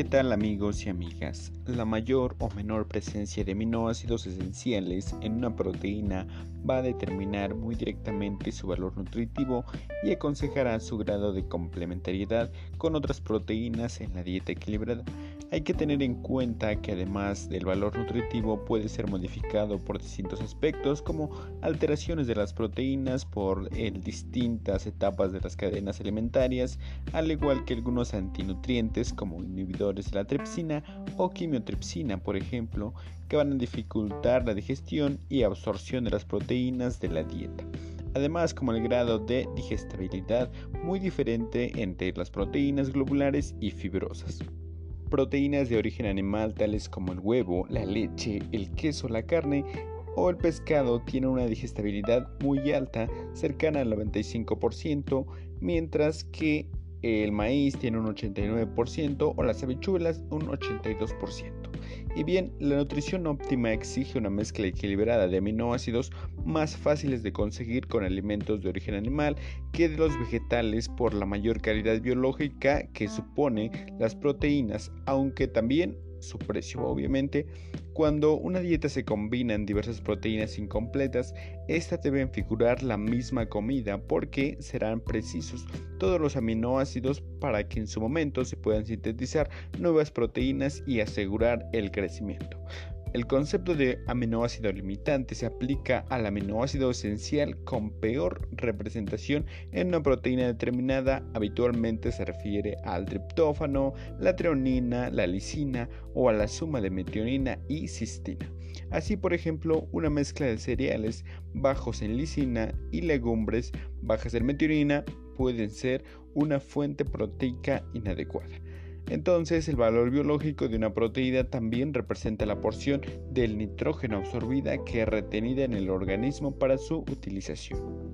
¿Qué tal amigos y amigas? La mayor o menor presencia de aminoácidos esenciales en una proteína va a determinar muy directamente su valor nutritivo y aconsejará su grado de complementariedad con otras proteínas en la dieta equilibrada. Hay que tener en cuenta que además del valor nutritivo puede ser modificado por distintos aspectos como alteraciones de las proteínas por distintas etapas de las cadenas alimentarias, al igual que algunos antinutrientes como inhibidores de la tripsina o quimiotripsina, por ejemplo, que van a dificultar la digestión y absorción de las proteínas de la dieta además como el grado de digestibilidad muy diferente entre las proteínas globulares y fibrosas. Proteínas de origen animal tales como el huevo, la leche, el queso, la carne o el pescado tienen una digestibilidad muy alta, cercana al 95%, mientras que el maíz tiene un 89% o las habichuelas un 82%. Y bien, la nutrición óptima exige una mezcla equilibrada de aminoácidos más fáciles de conseguir con alimentos de origen animal que de los vegetales por la mayor calidad biológica que supone las proteínas, aunque también su precio obviamente. Cuando una dieta se combina en diversas proteínas incompletas, estas deben figurar la misma comida porque serán precisos todos los aminoácidos para que en su momento se puedan sintetizar nuevas proteínas y asegurar el crecimiento. El concepto de aminoácido limitante se aplica al aminoácido esencial con peor representación en una proteína determinada. Habitualmente se refiere al triptófano, la treonina, la lisina o a la suma de metionina y cistina. Así, por ejemplo, una mezcla de cereales bajos en lisina y legumbres bajas en metionina pueden ser una fuente proteica inadecuada. Entonces el valor biológico de una proteína también representa la porción del nitrógeno absorbida que es retenida en el organismo para su utilización.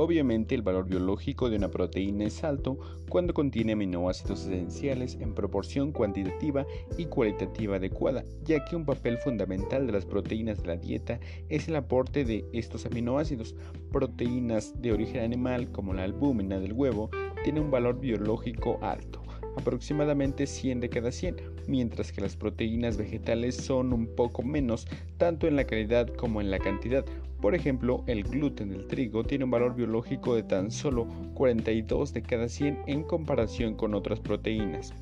Obviamente el valor biológico de una proteína es alto cuando contiene aminoácidos esenciales en proporción cuantitativa y cualitativa adecuada, ya que un papel fundamental de las proteínas de la dieta es el aporte de estos aminoácidos. Proteínas de origen animal como la albúmina del huevo tienen un valor biológico alto aproximadamente 100 de cada 100, mientras que las proteínas vegetales son un poco menos, tanto en la calidad como en la cantidad. Por ejemplo, el gluten del trigo tiene un valor biológico de tan solo 42 de cada 100 en comparación con otras proteínas.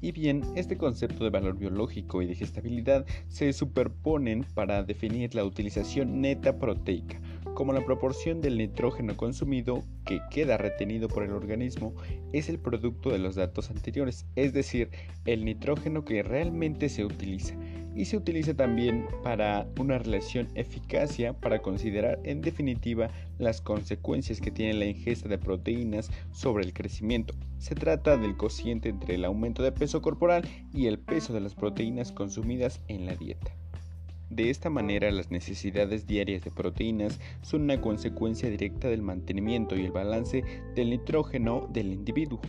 Y bien, este concepto de valor biológico y digestibilidad se superponen para definir la utilización neta proteica, como la proporción del nitrógeno consumido que queda retenido por el organismo es el producto de los datos anteriores, es decir, el nitrógeno que realmente se utiliza. Y se utiliza también para una relación eficacia para considerar en definitiva las consecuencias que tiene la ingesta de proteínas sobre el crecimiento. Se trata del cociente entre el aumento de peso corporal y el peso de las proteínas consumidas en la dieta. De esta manera, las necesidades diarias de proteínas son una consecuencia directa del mantenimiento y el balance del nitrógeno del individuo.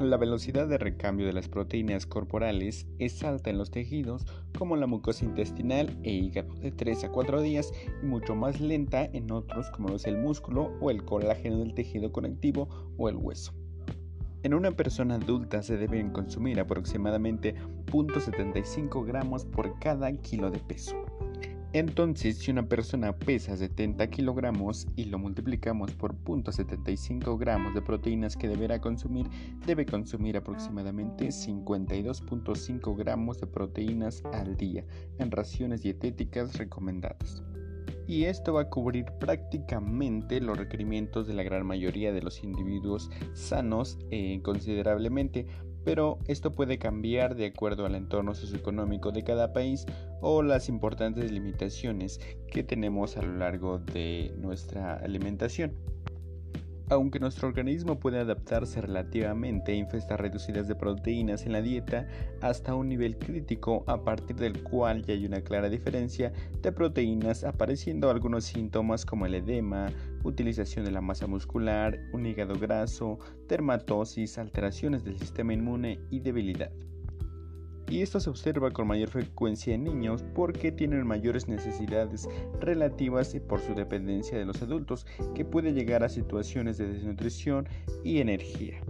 La velocidad de recambio de las proteínas corporales es alta en los tejidos como la mucosa intestinal e hígado de 3 a 4 días y mucho más lenta en otros como es el músculo o el colágeno del tejido conectivo o el hueso. En una persona adulta se deben consumir aproximadamente 0.75 gramos por cada kilo de peso. Entonces, si una persona pesa 70 kilogramos y lo multiplicamos por 0.75 gramos de proteínas que deberá consumir, debe consumir aproximadamente 52.5 gramos de proteínas al día en raciones dietéticas recomendadas y esto va a cubrir prácticamente los requerimientos de la gran mayoría de los individuos sanos eh, considerablemente, pero esto puede cambiar de acuerdo al entorno socioeconómico de cada país o las importantes limitaciones que tenemos a lo largo de nuestra alimentación. Aunque nuestro organismo puede adaptarse relativamente a infestas reducidas de proteínas en la dieta hasta un nivel crítico a partir del cual ya hay una clara diferencia de proteínas apareciendo algunos síntomas como el edema, utilización de la masa muscular, un hígado graso, dermatosis, alteraciones del sistema inmune y debilidad y esto se observa con mayor frecuencia en niños porque tienen mayores necesidades relativas y por su dependencia de los adultos, que puede llegar a situaciones de desnutrición y energía.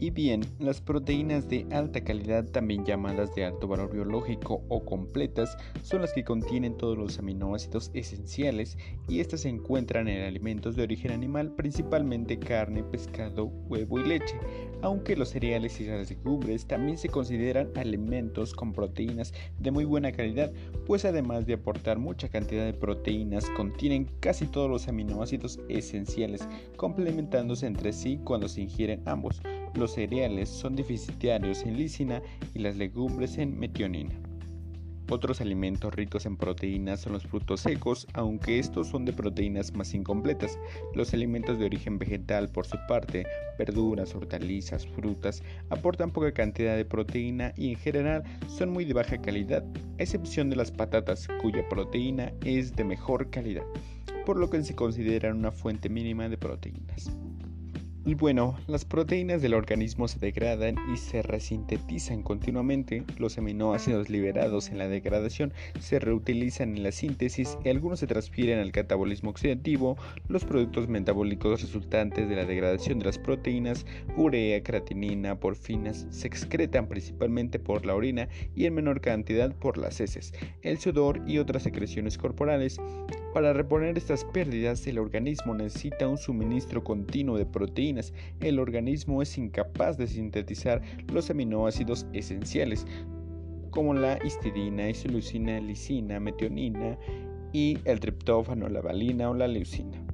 Y bien, las proteínas de alta calidad, también llamadas de alto valor biológico o completas, son las que contienen todos los aminoácidos esenciales y estas se encuentran en alimentos de origen animal, principalmente carne, pescado, huevo y leche, aunque los cereales y las legumbres también se consideran alimentos con proteínas de muy buena calidad, pues además de aportar mucha cantidad de proteínas, contienen casi todos los aminoácidos esenciales, complementándose entre sí cuando se ingieren ambos. Los cereales son deficitarios en lisina y las legumbres en metionina. Otros alimentos ricos en proteínas son los frutos secos, aunque estos son de proteínas más incompletas. Los alimentos de origen vegetal, por su parte, verduras, hortalizas, frutas, aportan poca cantidad de proteína y en general son muy de baja calidad, a excepción de las patatas, cuya proteína es de mejor calidad, por lo que se consideran una fuente mínima de proteínas. Y bueno, las proteínas del organismo se degradan y se resintetizan continuamente. Los aminoácidos liberados en la degradación se reutilizan en la síntesis y algunos se transfieren al catabolismo oxidativo. Los productos metabólicos resultantes de la degradación de las proteínas, urea, creatinina, porfinas, se excretan principalmente por la orina y en menor cantidad por las heces, el sudor y otras secreciones corporales. Para reponer estas pérdidas, el organismo necesita un suministro continuo de El organismo es incapaz de sintetizar los aminoácidos esenciales, como la histidina, isoleucina, lisina, metionina y el triptófano, la valina o la leucina.